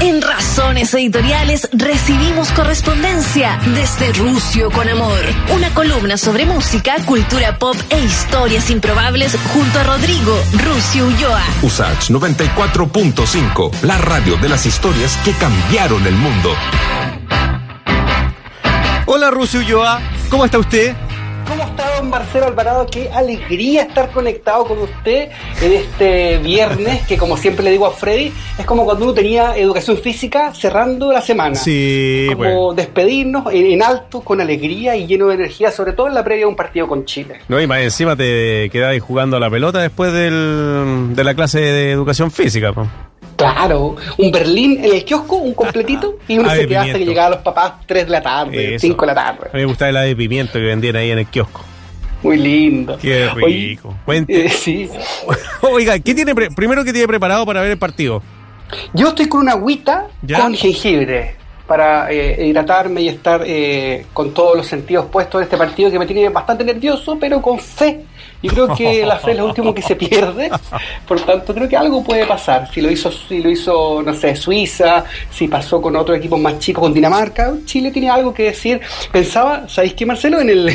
En Razones Editoriales recibimos correspondencia desde Rucio con Amor, una columna sobre música, cultura pop e historias improbables junto a Rodrigo Rucio Ulloa. Usach 94.5, la radio de las historias que cambiaron el mundo. Hola Rucio Ulloa, ¿cómo está usted? ¿Cómo está don Marcelo Alvarado? Qué alegría estar conectado con usted en este viernes, que como siempre le digo a Freddy, es como cuando uno tenía educación física cerrando la semana. Sí, Como bueno. despedirnos en, en alto, con alegría y lleno de energía, sobre todo en la previa de un partido con Chile. No, y más encima te quedáis jugando a la pelota después del, de la clase de educación física. po. Claro, un Berlín en el kiosco, un completito, y uno se de queda hasta que pimiento. llegaba a los papás 3 de la tarde, Eso. 5 de la A tarde. mí me gustaba la de pimiento que vendían ahí en el kiosco. Muy lindo. Qué rico. Cuente. eh, sí. Oiga, ¿qué tiene pre- primero que tiene preparado para ver el partido? Yo estoy con una agüita ¿Ya? con jengibre para eh, hidratarme y estar eh, con todos los sentidos puestos en este partido que me tiene bastante nervioso, pero con fe. Yo creo que la fe es lo último que se pierde, por tanto creo que algo puede pasar. Si lo hizo, si lo hizo, no sé, Suiza, si pasó con otros equipos más chicos, con Dinamarca, Chile tiene algo que decir. Pensaba, ¿sabéis qué, Marcelo? En el,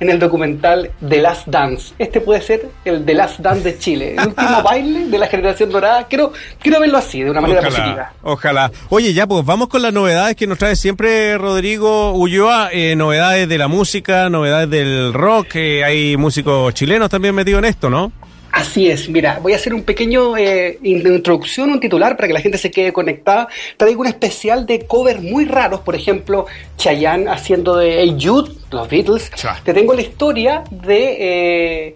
en el documental The Last Dance. Este puede ser el The Last Dance de Chile, el último baile de la generación dorada. Quiero, quiero verlo así, de una manera positiva. Ojalá, ojalá. Oye, ya pues vamos con las novedades que nos trae siempre Rodrigo Ulloa, eh, novedades de la música, novedades del rock, eh, hay músicos chilenos también metidos en esto, ¿no? Así es, mira, voy a hacer un pequeño eh, in- introducción, un titular para que la gente se quede conectada. Traigo un especial de covers muy raros, por ejemplo, Chayanne haciendo de Hey Jude, los Beatles. Te tengo la historia de eh,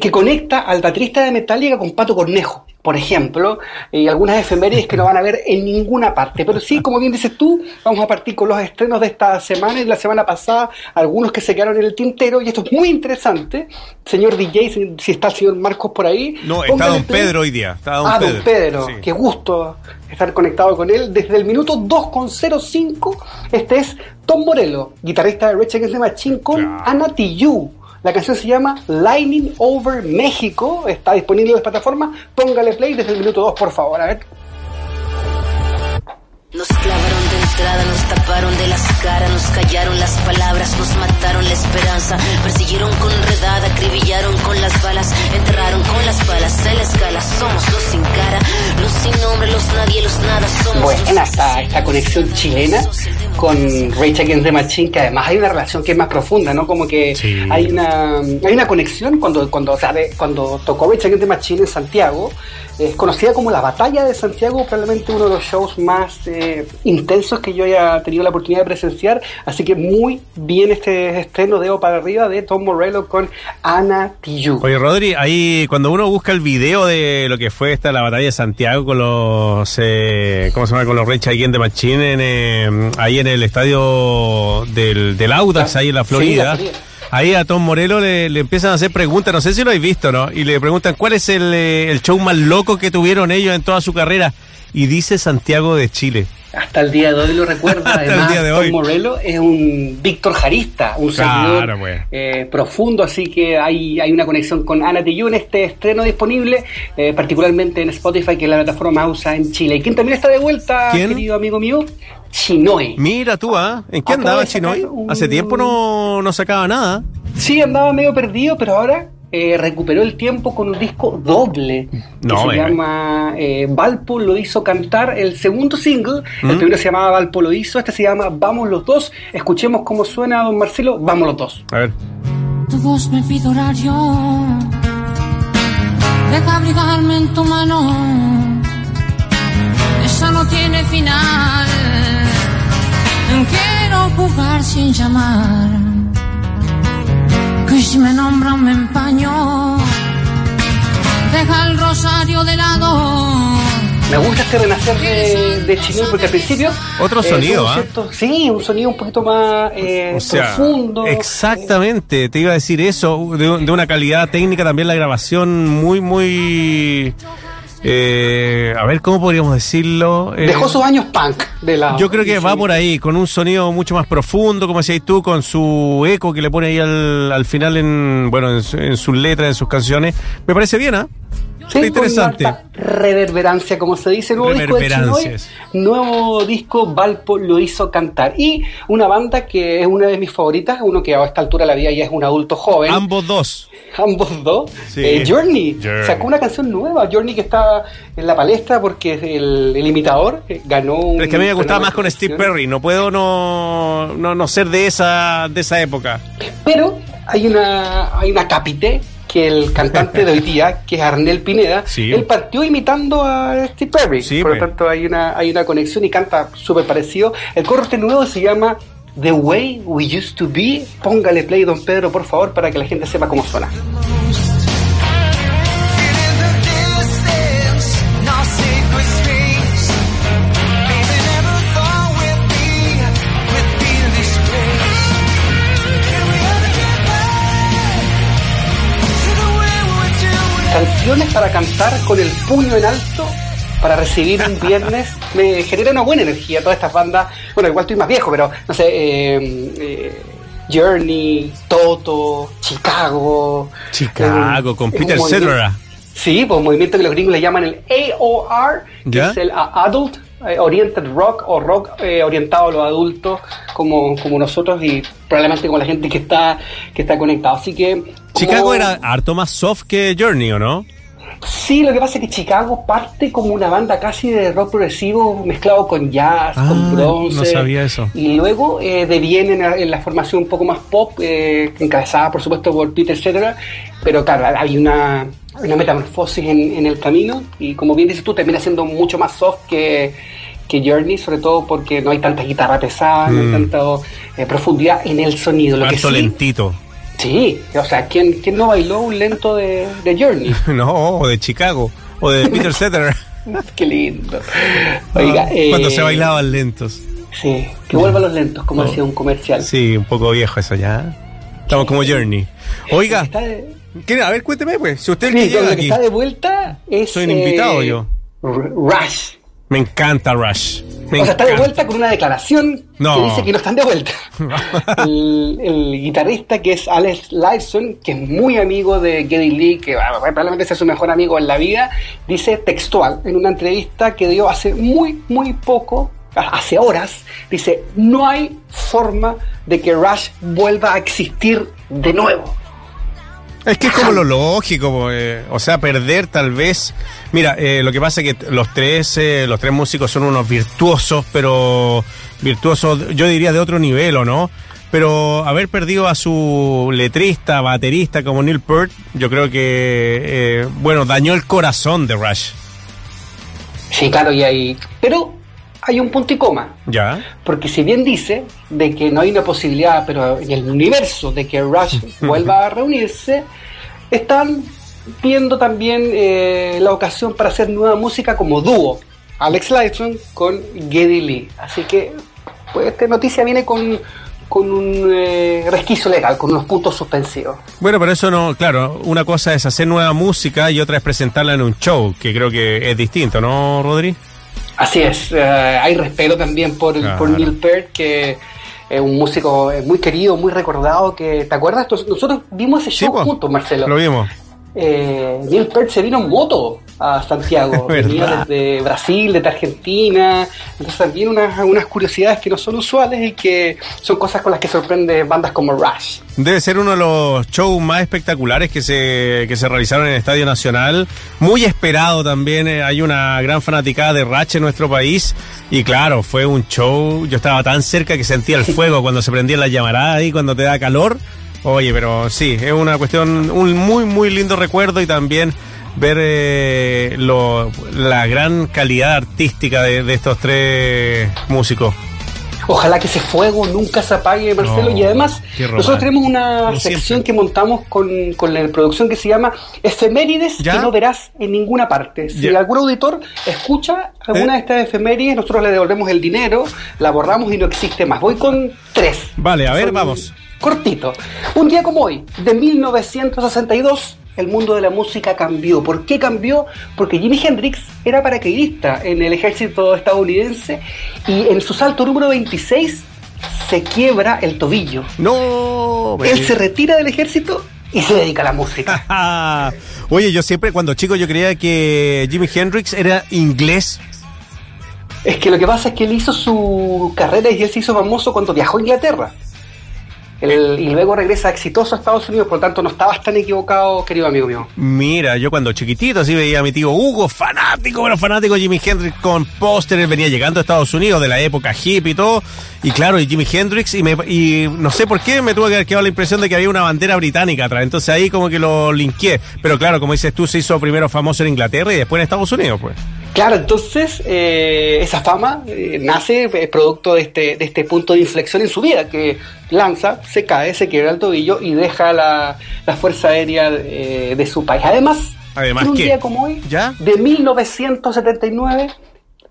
que conecta al baterista de Metallica con Pato Cornejo, por ejemplo, y algunas efemérides que no van a ver en ninguna parte. Pero sí, como bien dices tú, vamos a partir con los estrenos de esta semana y de la semana pasada, algunos que se quedaron en el tintero, y esto es muy interesante. Señor DJ, si, está el señor Marcos por ahí. No, está don. Pedro hoy día. Está don ah, Pedro. don Pedro, Sí. qué gusto estar conectado con él. Desde el minuto 2.05, este es Tom Morello, guitarrista de Rage Against the Machine con Claro. Ana Tijoux. La canción se llama Lightning Over México, está disponible en las plataformas. Póngale play desde el minuto 2, por favor. A ver. Nos clavaron entrada, nos taparon de las caras, nos callaron las palabras, nos mataron la esperanza, persiguieron con redada, acribillaron con las balas, enterraron con las balas en la escala, somos los sin cara, los sin nombre, los nadie, los nada, somos Buena los esta, esta conexión chilena con Rage Against the Machine, que además hay una relación que es más profunda, ¿no? Como que Sí. hay una hay una conexión cuando cuando o sea, de- cuando tocó Rage Against the Machine en Santiago, es conocida como la Batalla de Santiago, probablemente uno de los shows más eh, intensos que yo haya tenido la oportunidad de presenciar, así que muy bien este estreno de O para arriba de Tom Morello con Ana Tijoux. Oye, Rodri, ahí cuando uno busca el video de lo que fue esta la batalla de Santiago con los eh, ¿cómo se llama? con los Against the Machine en, eh, ahí en el estadio del, del Audax, Ah, ahí en la sí, Florida. la Florida. Ahí a Tom Morello le, le empiezan a hacer preguntas, no sé si lo habéis visto, ¿no? Y le preguntan cuál es el, eh, el show más loco que tuvieron ellos en toda su carrera. Y dice Santiago de Chile. Hasta el día de hoy lo recuerda. Además, día de Tom. Morello es un Víctor Jarista, un Claro, seguidor pues. eh, profundo, así que hay, hay una conexión con Ana en este estreno disponible, eh, particularmente en Spotify, que es la plataforma más usada en Chile. ¿Y quién también está de vuelta, ¿Quién? querido amigo mío? Chinoy. Mira tú, ¿ah? ¿En qué Acaba andaba Chinoy? un- Hace tiempo no, no sacaba nada. Sí, andaba medio perdido, pero ahora eh, recuperó el tiempo con un disco doble que No, se llama eh, Valpo lo hizo cantar el segundo single. El ¿Mm? primero se llamaba Valpo lo hizo, este se llama Vamos los dos. Escuchemos cómo suena, don Marcelo. Vamos los dos. A ver. Tu voz me pide horario. Deja abrigarme en tu mano. Esa no tiene final. Quiero jugar sin llamar. Deja el rosario de lado. Me gusta este renacer de, de porque al principio. Otro eh, sonido, ¿ah? cierto- Sí, un sonido un poquito más eh, O sea, profundo. exactamente, te iba a decir eso, de, de una calidad técnica también la grabación muy, muy... eh, a ver, ¿cómo podríamos decirlo? Eh, Dejó sus años punk de lado. yo creo que va por ahí, con un sonido mucho más profundo, como decías tú, con su eco que le pone ahí al, al final en, bueno, en, en sus letras, en sus canciones. Me parece bien, ¿ah? Sí, interesante. reverberancia, como se dice, nuevo disco de Chinoy, nuevo disco Valpo lo hizo cantar. Y una banda que es una de mis favoritas, uno que a esta altura de la vida ya es un adulto joven, Ambos dos. ambos dos, Sí. eh, Journey, Journey. sacó una canción nueva, Journey que está en la palestra porque el, el imitador eh, ganó un... Pero es que a mí me gustaba más con Steve. Perry. No puedo no, no, no ser de esa, de esa época. Pero hay una, hay una capite que el cantante de hoy día, que es Arnel Pineda, Sí. él partió imitando a Steve Perry. Sí, Por lo pues. tanto, hay una, hay una conexión y canta súper parecido. El coro este nuevo se llama The Way We Used to Be. Póngale play, don Pedro, por favor, para que la gente sepa cómo suena. Canciones para cantar con el puño en alto para recibir un viernes me genera una buena energía todas estas bandas. Bueno, igual estoy más viejo, pero no sé, eh, eh, Journey, Toto, Chicago. Chicago, eh, con Peter Cetera. Sí, pues un movimiento que los gringos le llaman el AOR, que ¿Ya? es el Adult eh, Oriented Rock o rock eh, orientado a los adultos como, como nosotros y probablemente como la gente que está que está conectado. Así que como- Chicago era harto más soft que Journey, ¿o no? Sí, lo que pasa es que Chicago parte como una banda casi de rock progresivo mezclado con jazz, Ah, con bronce. no sabía eso. Y luego eh, deviene en la, en la formación un poco más pop, eh, encabezada por supuesto por Peter Cetera, pero claro, hay una, una metamorfosis en, en el camino y como bien dices tú, termina siendo mucho más soft que, que Journey, sobre todo porque no hay tanta guitarra pesada, no hay Mm. tanta eh, profundidad en el sonido. Lo que Harto sí, lentito. Sí, o sea, ¿quién, quién no bailó un lento de, de Journey? No, o de Chicago. O de Peter Cetera. Qué lindo. Oiga, eh, Cuando se bailaban lentos. Sí, que vuelvan los lentos, como Oh. decía un comercial. Sí, un poco viejo eso ya. Estamos como Journey. Oiga, Está de, a ver, cuénteme pues. Si usted es el sí, que llega lo que aquí. está de vuelta es. Soy un invitado eh, yo. Rush. Me encanta Rush. Me o sea, está de vuelta con una declaración No. que dice que no están de vuelta. el, el guitarrista que es Alex Lifeson, que es muy amigo de Geddy Lee, que probablemente sea su mejor amigo en la vida, dice textual en una entrevista que dio hace muy, muy poco, hace horas, dice, no hay forma de que Rush vuelva a existir de nuevo. Es que es como lo lógico, eh, o sea, perder tal vez. Mira, eh, lo que pasa es que los tres, eh, los tres músicos son unos virtuosos, pero virtuosos, yo diría de otro nivel, ¿o no? Pero haber perdido a su letrista, baterista como Neil Peart, yo creo que, eh, bueno, dañó el corazón de Rush. Sí, claro, y hay... Pero hay un punto y coma. ¿Ya? Porque si bien dice de que no hay una posibilidad, pero en el universo de que Rush vuelva a reunirse, están viendo también eh, la ocasión para hacer nueva música como dúo. Alex Lifeson con Geddy Lee. Así que pues, esta noticia viene con, con un eh, resquicio legal, con unos puntos suspensivos. Bueno, pero eso no, claro, una cosa es hacer nueva música y otra es presentarla en un show, que creo que es distinto, ¿no, Rodri? Así es, eh, hay respeto también por, Claro. por Neil Peart, que es un músico eh, muy querido, muy recordado, que ¿te acuerdas? Nos- Nosotros vimos ese show juntos, Marcelo. Lo vimos. Eh, Neil Peart se vino en moto a Santiago, venía desde Brasil, desde Argentina, entonces también unas, unas curiosidades que no son usuales y que son cosas con las que sorprende bandas como Rush. Debe ser uno de los shows más espectaculares que se, que se realizaron en el Estadio Nacional. Muy esperado también. eh, Hay una gran fanaticada de Ratch en nuestro país. Y claro, fue un show. Yo estaba tan cerca que sentía el fuego cuando se prendía la llamarada y cuando te da calor. Oye, pero sí, es una cuestión, un muy, muy lindo recuerdo y también ver eh, lo- la gran calidad artística de, de estos tres músicos. Ojalá que ese fuego nunca se apague, Marcelo. No, y además, nosotros tenemos una sección siempre. que montamos con, con la producción que se llama Efemérides ¿Ya? que no verás en ninguna parte. Si Ya. algún auditor escucha alguna ¿Eh? de estas efemérides, nosotros le devolvemos el dinero, la borramos y no existe más. Voy con tres. Vale, a ver, Son vamos. Cortito. Un día como hoy, de 1962, el mundo de la música cambió. ¿Por qué cambió? Porque Jimi Hendrix era paracaidista en el ejército estadounidense y en su salto número 26 se quiebra el tobillo. No, Él se retira del ejército y se dedica a la música. Oye, yo siempre, cuando chico, yo creía que Jimi Hendrix era inglés. Es que lo que pasa es que él hizo su carrera y él se hizo famoso cuando viajó a Inglaterra. El- y luego regresa exitoso a Estados Unidos, por lo tanto no estabas tan equivocado, querido amigo mío. Mira, yo cuando chiquitito así veía a mi tío Hugo, fanático, pero fanático de Jimi Hendrix con pósteres, venía llegando a Estados Unidos de la época hippie y todo, y claro, y Jimi Hendrix, y, me, y no sé por qué me tuvo que haber quedado la impresión de que había una bandera británica atrás, entonces ahí como que lo linkeé, pero claro, como dices tú, se hizo primero famoso en Inglaterra y después en Estados Unidos, pues. Claro, entonces eh, esa fama eh, nace eh, producto de este, de este punto de inflexión en su vida, que lanza, se cae, se quiebra el tobillo y deja la, la Fuerza Aérea eh, de su país. Además, Además, en un ¿qué? día como hoy, ¿Ya? de 1979,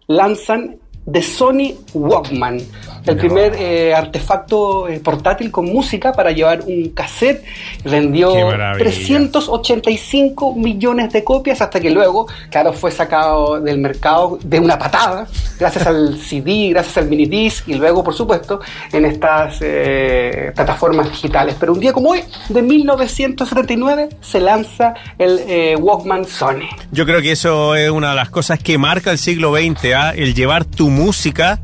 lanzan The Sony Walkman, el primer eh, artefacto eh, portátil con música para llevar un cassette. Vendió Qué maravilla. 385 millones de copias hasta que luego, claro, fue sacado del mercado de una patada, gracias al CD, gracias al mini disc y luego, por supuesto, en estas eh, plataformas digitales. Pero un día como hoy, de 1979, se lanza el Walkman Sony. Yo creo que eso es una de las cosas que marca el siglo XX, ¿ah? el llevar tu música,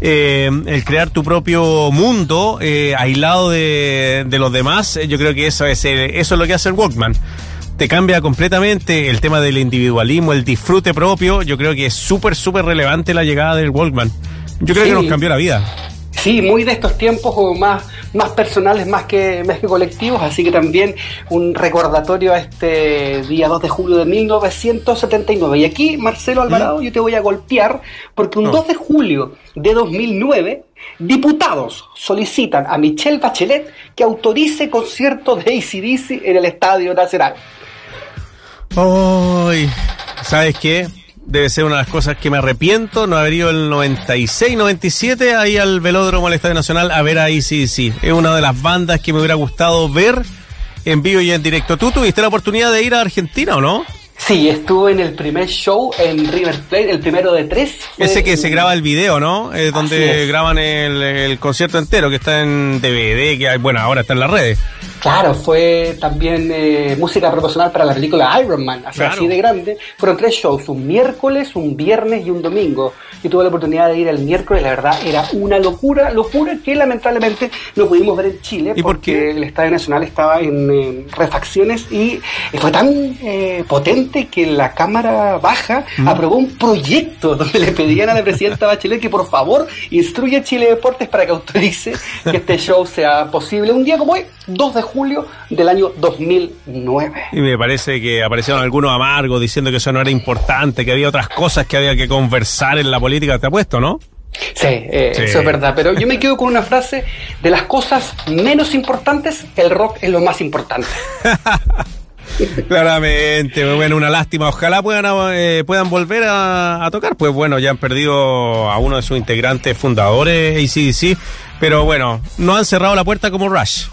eh, el crear tu propio mundo eh, aislado de, de los demás. Eh, Yo creo que eso es, eso es lo que hace el Walkman. Te cambia completamente el tema del individualismo, el disfrute propio. Yo creo que es súper, súper relevante la llegada del Walkman. Yo creo Sí. que nos cambió la vida. Sí, muy de estos tiempos como más, más personales, más que, más que colectivos, así que también un recordatorio a este día 2 de julio de 1979. Y aquí, Marcelo Alvarado, yo te voy a golpear porque un No. 2 de julio de 2009, diputados solicitan a Michelle Bachelet que autorice conciertos de ACDC en el Estadio Nacional. Ay, ¿sabes qué? Debe ser una de las cosas que me arrepiento no haber ido el 96, 97 ahí al velódromo del Estadio Nacional a ver a ICDC. Es una de las bandas que me hubiera gustado ver en vivo y en directo. ¿Tú tuviste la oportunidad de ir a Argentina o no? Sí, estuve en el primer show en River Plate, el primero de tres. Ese que en- se graba el video, ¿no? Donde es. graban el, el concierto entero, que está en DVD, que hay, bueno, ahora está en las redes. Claro, fue también eh, música proporcional para la película Iron Man, así, Claro. así de grande. Fueron tres shows, un miércoles, un viernes y un domingo. Y tuve la oportunidad de ir el miércoles, la verdad era una locura, locura que lamentablemente no pudimos ver en Chile ¿Y por porque el Estadio Nacional estaba en eh, refacciones y fue tan eh, potente que la Cámara Baja Mm. aprobó un proyecto donde le pedían a la presidenta Bachelet que por favor instruya a Chile Deportes para que autorice que este show sea posible. Un día como hoy, 2 de julio del año 2009. Y me parece que aparecieron algunos amargos diciendo que eso no era importante, que había otras cosas que había que conversar en la política. ¿Te apuesto, no? Sí, eh, Sí. eso es verdad. Pero yo me quedo con una frase de las cosas menos importantes, el rock es lo más importante. Claramente, bueno, una lástima. Ojalá puedan, eh, puedan volver a, a tocar. Pues bueno, ya han perdido a uno de sus integrantes fundadores, ACDC, pero bueno, no han cerrado la puerta como Rush.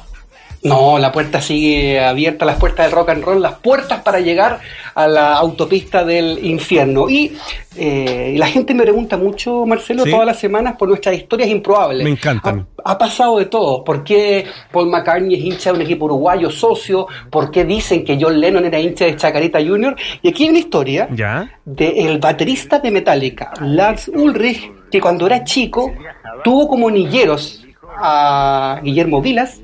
No, la puerta sigue abierta, las puertas del rock and roll, las puertas para llegar a la autopista del infierno. Y eh, la gente me pregunta mucho, Marcelo, Sí. todas las semanas por nuestras historias improbables. Me encantan. Ha, ha pasado de todo. ¿Por qué Paul McCartney es hincha de un equipo uruguayo socio? ¿Por qué dicen que John Lennon era hincha de Chacarita Jr.? Y aquí hay una historia ¿Ya? del baterista de Metallica, Lars Ulrich, que cuando era chico tuvo como niñeros a Guillermo Vilas,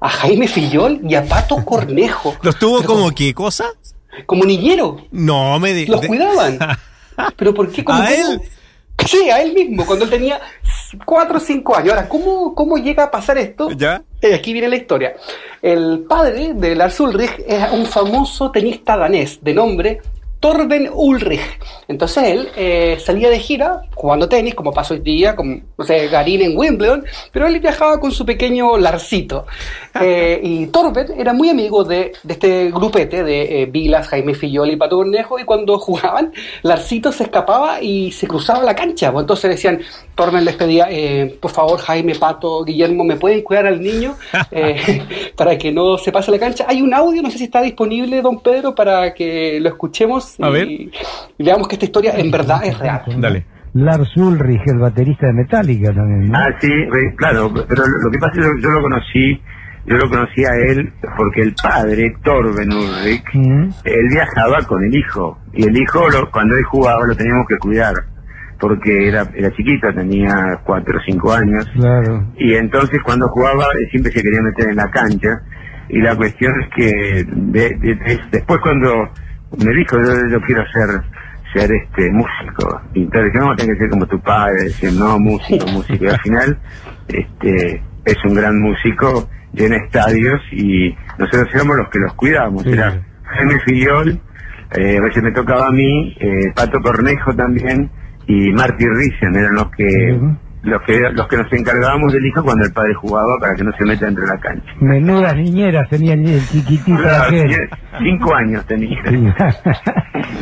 a Jaime Fillol y a Pato Cornejo. ¿Los tuvo Pero como qué cosa? Como niñero. No, me di- Los de- cuidaban. ¿Pero por qué? ¿Cómo- ¿A él? Sí, a él mismo, cuando él tenía 4 o 5 años. Ahora, ¿cómo, cómo llega a pasar esto? ¿Ya? Eh, aquí viene la historia. El padre de Lars Ulrich era un famoso tenista danés de nombre Torben Ulrich. Entonces él eh, salía de gira jugando tenis, como pasó hoy día, como, no sé, Garín en Wimbledon, pero él viajaba con su pequeño Larsito. Eh, y Torben era muy amigo de, de este grupete de eh, Vilas, Jaime Fillol y Pato Cornejo, y cuando jugaban, Larsito se escapaba y se cruzaba la cancha. Pues entonces decían, Torben les pedía, por favor, Jaime, Pato, Guillermo, ¿me pueden cuidar al niño? Para que no se pase la cancha. Hay un audio, no sé si está disponible, don Pedro, para que lo escuchemos A ver. y veamos que esta historia en verdad es real. Dale. Lars Ulrich, el baterista de Metallica también. ¿no? Ah, sí, claro, pero lo que pasa es que yo, lo conocí yo lo conocí a él porque el padre, Torben Ulrich, él viajaba con el hijo. Y el hijo, lo- cuando él jugaba, lo teníamos que cuidar. Porque era, era chiquito, tenía cuatro o cinco años. Claro. Y entonces cuando jugaba él siempre se quería meter en la cancha. Y la cuestión es que de- de- de- después cuando me dijo yo, yo quiero ser ser este músico. Y entonces dije, no, tengo que ser como tu padre, decir, no, músico, músico. Y al final este es un gran músico, llena estadios y nosotros éramos los que los cuidábamos. Sí. Era Jaime Filiol, eh, a veces me tocaba a mí, eh, Pato Cornejo también y Marty Risen eran los que. Los que los que nos encargábamos del hijo cuando el padre jugaba para que no se meta entre la cancha. Menudas niñeras tenía el, chiquitito Claro, cinco años tenía.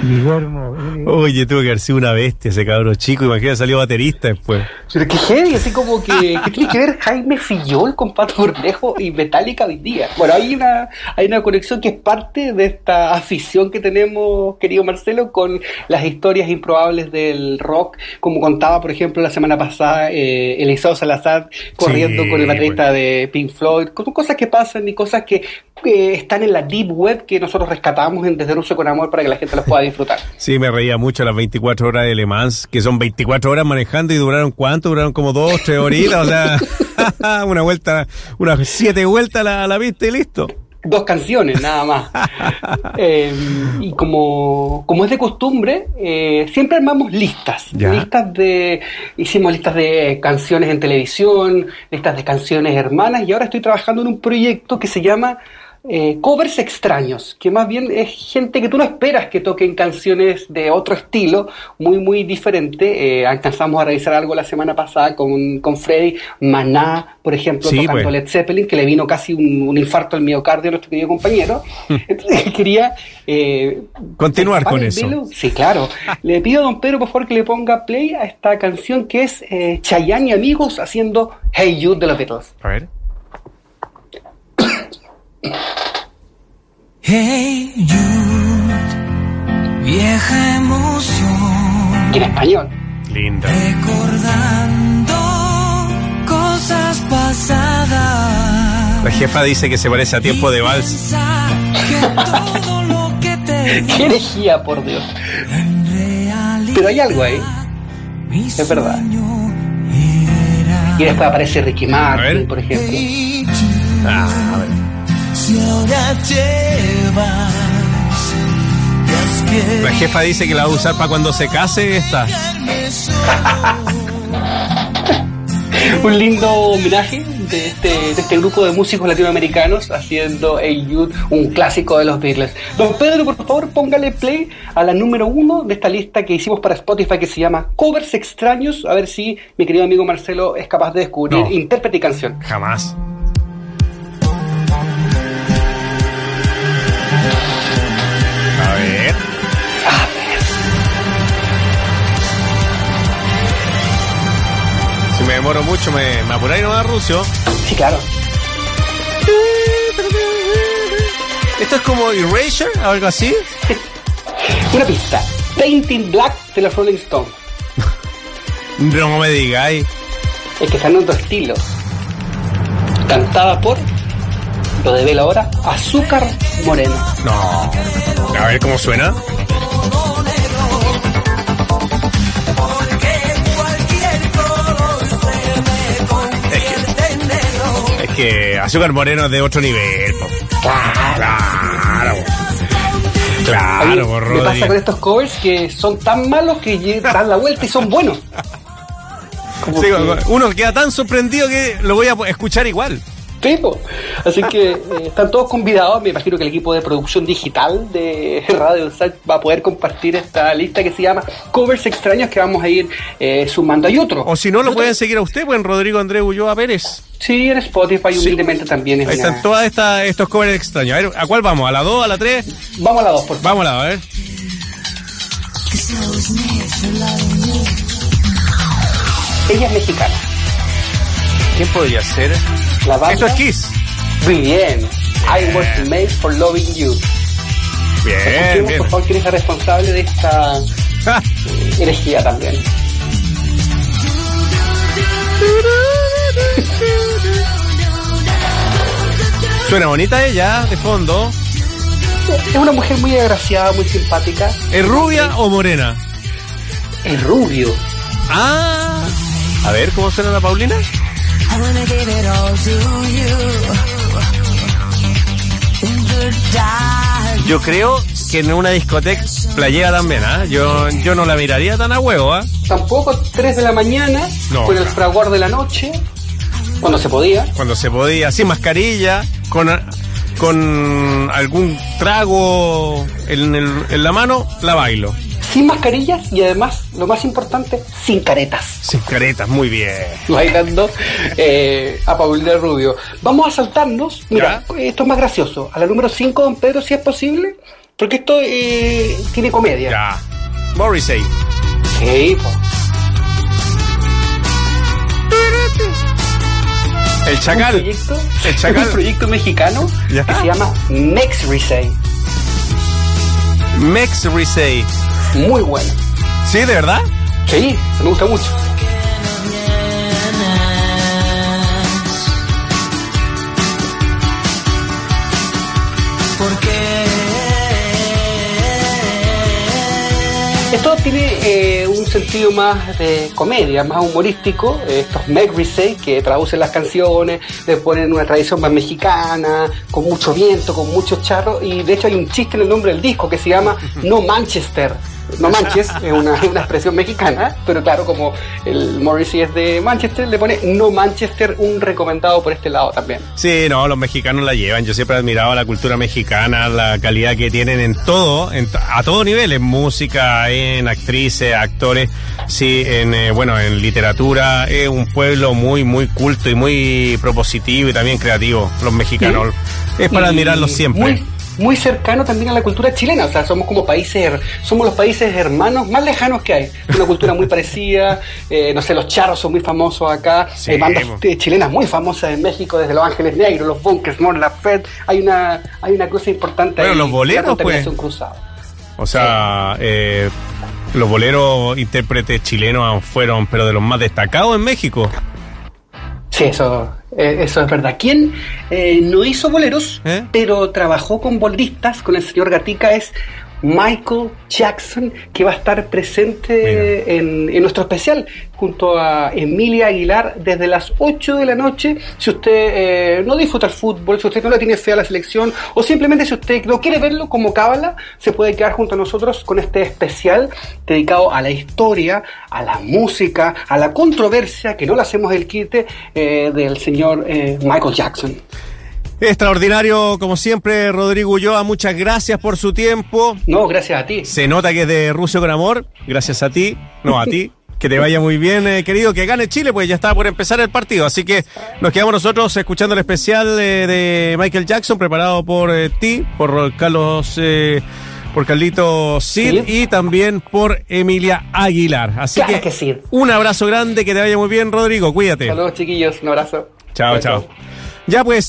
Guillermo. eh, Oye, tuvo que haber sido una bestia ese cabrón chico. Imagínate, salió baterista después. Pero qué heavy, así como que, que tiene que ver Jaime Fillol con Pato Cornejo y Metallica hoy día. Bueno, hay una, hay una conexión que es parte de esta afición que tenemos, querido Marcelo, con las historias improbables del rock, como contaba, por ejemplo, la semana pasada eh, Eliseo Salazar corriendo Sí, con el baterista de Pink Floyd, con cosas que pasan y cosas que, están en la deep web que nosotros rescatamos en Desde con Amor para que la gente los pueda disfrutar. Sí, me reía mucho las 24 horas de Le Mans, que son 24 horas manejando y duraron cuánto? Duraron como dos, tres horitas, o sea, una vuelta, unas siete vueltas a la, a la pista y listo. Dos canciones nada más. Eh, y como, como es de costumbre, eh, siempre armamos listas. Ya. Listas de. Hicimos listas de canciones en televisión, listas de canciones hermanas, y ahora estoy trabajando en un proyecto que se llama. Eh, covers extraños, que más bien es gente que tú no esperas que toquen canciones de otro estilo, muy, muy diferente. Eh, alcanzamos a realizar algo la semana pasada con, con Freddy, Maná, por ejemplo, Sí, tocando pues. Led Zeppelin, que le vino casi un, un infarto al miocardio a nuestro querido compañero. Entonces quería... eh, Continuar con eso. velo. Sí, claro. Le pido a don Pedro, por favor, que le ponga play a esta canción que es eh, Chayanne y Amigos haciendo Hey You de los Beatles. A ver. Hey you, vieja emoción, en español. Linda. recordando cosas pasadas. La jefa dice que se parece a tiempo de vals. Qué herejía, por Dios. en realidad Pero hay algo ahí. mi es verdad. Y después aparece Ricky. Martin, por ejemplo. Ah, a ver. La jefa dice que la va a usar para cuando se case esta. Un lindo homenaje de este, de este grupo de músicos latinoamericanos haciendo Hey Jude, un clásico de los Beatles. Don Pedro, por favor, póngale play a la número uno de esta lista que hicimos para Spotify que se llama Covers Extraños. A ver si mi querido amigo Marcelo es capaz de descubrir No. intérprete y canción. Jamás. Me demoro mucho, me, me apuráis nomás, Rucio. Sí, claro. ¿Esto es como Erasure o algo así? Una pista. Painting Black de los Rolling Stones. No me digáis. Es que está en otro estilo. Cantada por, lo develo ahora, Azúcar Moreno. No. A ver cómo suena. Que, Azúcar Moreno es de otro nivel. Claro. Claro, por me pasa con estos covers que son tan malos que dan la vuelta y son buenos. Como Sí, que- uno queda tan sorprendido que lo voy a escuchar igual. Sí, po. Así que eh, están todos convidados. Me imagino que el equipo de producción digital de Radio Sat va a poder compartir esta lista que se llama Covers Extraños que vamos a ir eh, sumando. Hay otro. O si no, lo pueden seguir a usted, pues en Rodrigo Andrés Ulloa Pérez. Sí, en Spotify Sí. humildemente también es Ahí una- están todos estos covers extraños. A ver, ¿a cuál vamos? ¿A la 2, a la 3? Vamos a la dos, por favor. Vamos a la 2, a ver. Ella es mexicana. ¿Quién podría ser? La banda. Esto es Kiss. Muy bien. I was made for loving you. Bien, bien. por favor, quién es la responsable de esta Ja. herejía también. Suena bonita ella, de fondo. Es una mujer muy agraciada, muy simpática. ¿Es rubia o morena? Es rubio. Ah. A ver, ¿cómo suena la Paulina? Yo creo que en una discoteca playera también, ¿ah? Yo, yo no la miraría tan a huevo, ¿ah? Tampoco 3 de la mañana, No, con el fraguar de la noche, cuando se podía. Cuando se podía, sin mascarilla, con, con algún trago en, el- en la mano, la bailo. Sin mascarillas y además, lo más importante, sin caretas. Sin caretas, muy bien. bailando eh, a Paulina Rubio. Vamos a saltarnos, mira, esto es más gracioso, a la número 5, don Pedro, si es posible, porque esto eh, tiene comedia. Ya. Morrissey. Sí, po. El Un chacal. proyecto, El chacal. un proyecto mexicano Ya. que se llama Next Resay. Mex Risey. Muy bueno. ¿Sí, de verdad? Sí, me gusta mucho. Tiene eh, un sentido más de comedia, más humorístico. Eh, estos Meg Risey que traducen las canciones, le ponen una tradición más mexicana, con mucho viento, con mucho charro. Y de hecho hay un chiste en el nombre del disco que se llama No Manchester. No manches, es una, una expresión mexicana, pero claro, como el Morrissey es de Manchester, le pone No Manchester, un recomendado por este lado también. Sí, no, los mexicanos la llevan. Yo siempre he admirado la cultura mexicana, la calidad que tienen en todo, en a todo nivel, en música, en actrices, actores, sí, en eh, bueno, en literatura. Es un pueblo muy, muy culto y muy propositivo y también creativo. Los mexicanos. Es para Y admirarlos siempre. Muy, muy cercano también a la cultura chilena, o sea, somos como países, somos los países hermanos más lejanos que hay. Una cultura muy parecida, eh, no sé, los charros son muy famosos acá, Sí, hay bandas eh, chilenas muy famosas en México, desde Los Ángeles Negros, Los Bunkers, Mon Laferte, hay una, hay una cosa importante Bueno, ahí, los boleros, pues. cruzada. O sea, eh, los boleros intérpretes chilenos fueron, pero de los más destacados en México. Sí, eso, eh, eso es verdad. ¿Quién eh, no hizo boleros, ¿Eh? pero trabajó con boleristas, con el señor Gatica, es Michael Jackson, que va a estar presente en, en nuestro especial junto a Emilia Aguilar desde las 8 de la noche. Si usted eh, no disfruta el fútbol, si usted no le tiene fe a la selección, o simplemente si usted no quiere verlo como cábala, se puede quedar junto a nosotros con este especial dedicado a la historia, a la música, a la controversia, que no le hacemos el quite, eh, del señor eh, Michael Jackson. Extraordinario, como siempre, Rodrigo Ulloa. Muchas gracias por su tiempo. No, gracias a ti. Se nota que es de Rucio con amor. Gracias a ti. No, a ti. Que te vaya muy bien, eh, querido. Que gane Chile, pues ya está por empezar el partido. Así que nos quedamos nosotros escuchando el especial eh, de Michael Jackson, preparado por eh, ti, por Carlos, por Carlito Cid Sí. y también por Emilia Aguilar. Así Claro que, que sí. un abrazo grande, que te vaya muy bien, Rodrigo. Cuídate. Saludos chiquillos, un abrazo. chao. chao. Ya pues.